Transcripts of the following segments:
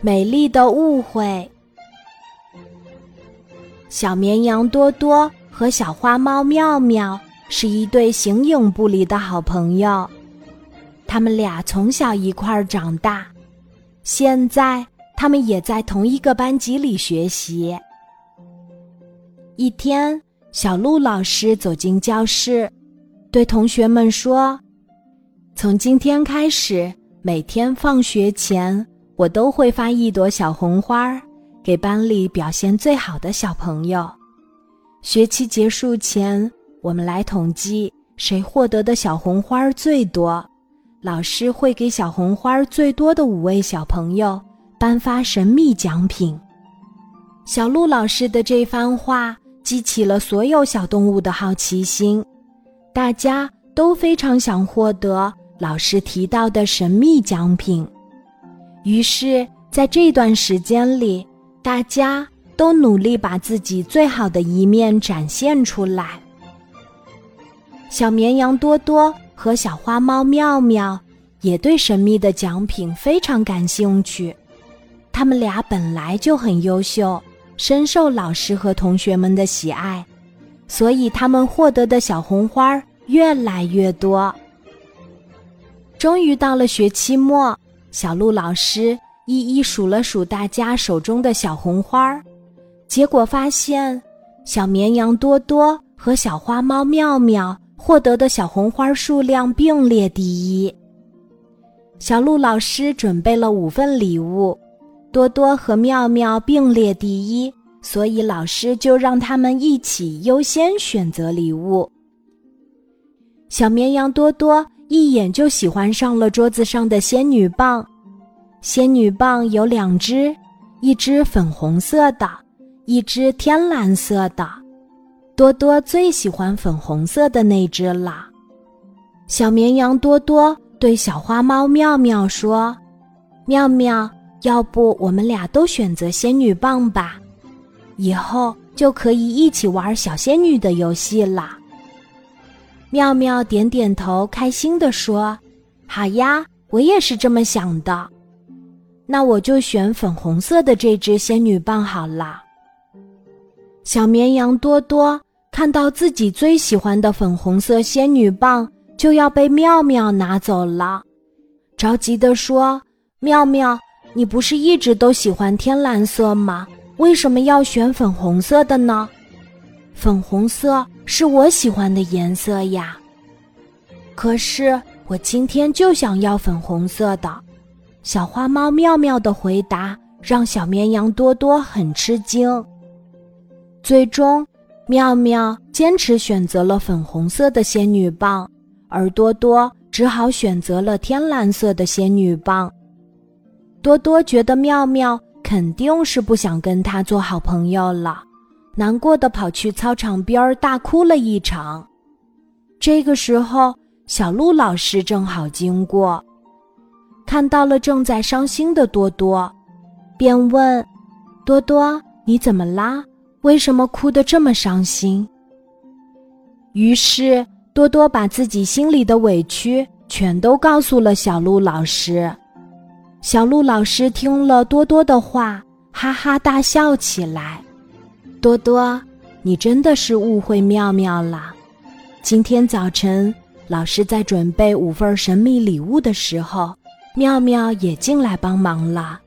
美丽的误会。小绵羊多多和小花猫妙妙是一对形影不离的好朋友，他们俩从小一块儿长大，现在他们也在同一个班级里学习。一天，小鹿老师走进教室，对同学们说：“从今天开始，每天放学前。”我都会发一朵小红花给班里表现最好的小朋友。学期结束前，我们来统计谁获得的小红花最多。老师会给小红花最多的五位小朋友颁发神秘奖品。小鹿老师的这番话激起了所有小动物的好奇心，大家都非常想获得老师提到的神秘奖品。于是，在这段时间里，大家都努力把自己最好的一面展现出来。小绵羊多多和小花猫妙妙也对神秘的奖品非常感兴趣。他们俩本来就很优秀，深受老师和同学们的喜爱，所以他们获得的小红花越来越多。终于到了学期末。小鹿老师一一数了数大家手中的小红花儿，结果发现小绵羊多多和小花猫妙妙获得的小红花数量并列第一。小鹿老师准备了五份礼物，多多和妙妙并列第一，所以老师就让他们一起优先选择礼物。小绵羊多多。一眼就喜欢上了桌子上的仙女棒，仙女棒有两只，一只粉红色的，一只天蓝色的。多多最喜欢粉红色的那只了。小绵羊多多对小花猫妙妙说：“妙妙，要不我们俩都选择仙女棒吧，以后就可以一起玩小仙女的游戏了。”妙妙点点头，开心地说：“好呀，我也是这么想的。那我就选粉红色的这只仙女棒好了。”小绵羊多多看到自己最喜欢的粉红色仙女棒就要被妙妙拿走了，着急地说：“妙妙，你不是一直都喜欢天蓝色吗？为什么要选粉红色的呢？粉红色。”是我喜欢的颜色呀，可是我今天就想要粉红色的。小花猫妙妙的回答让小绵羊多多很吃惊。最终，妙妙坚持选择了粉红色的仙女棒，而多多只好选择了天蓝色的仙女棒。多多觉得妙妙肯定是不想跟他做好朋友了。难过的跑去操场边大哭了一场。这个时候，小鹿老师正好经过，看到了正在伤心的多多，便问：“多多，你怎么啦？为什么哭得这么伤心？”于是，多多把自己心里的委屈全都告诉了小鹿老师。小鹿老师听了多多的话，哈哈大笑起来。多多，你真的是误会妙妙了。今天早晨，老师在准备五份神秘礼物的时候，妙妙也进来帮忙了。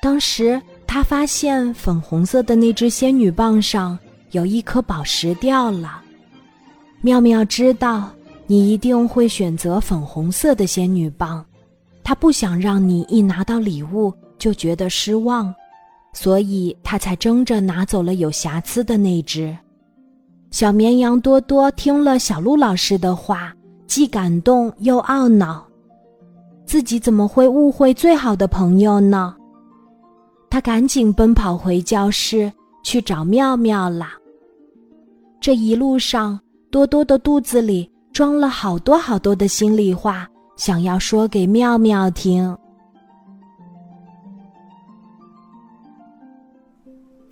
当时他发现粉红色的那只仙女棒上有一颗宝石掉了。妙妙知道你一定会选择粉红色的仙女棒，她不想让你一拿到礼物就觉得失望。所以他才争着拿走了有瑕疵的那只。小绵羊多多听了小鹿老师的话，既感动又懊恼，自己怎么会误会最好的朋友呢？他赶紧奔跑回教室去找妙妙啦。这一路上，多多的肚子里装了好多好多的心里话，想要说给妙妙听。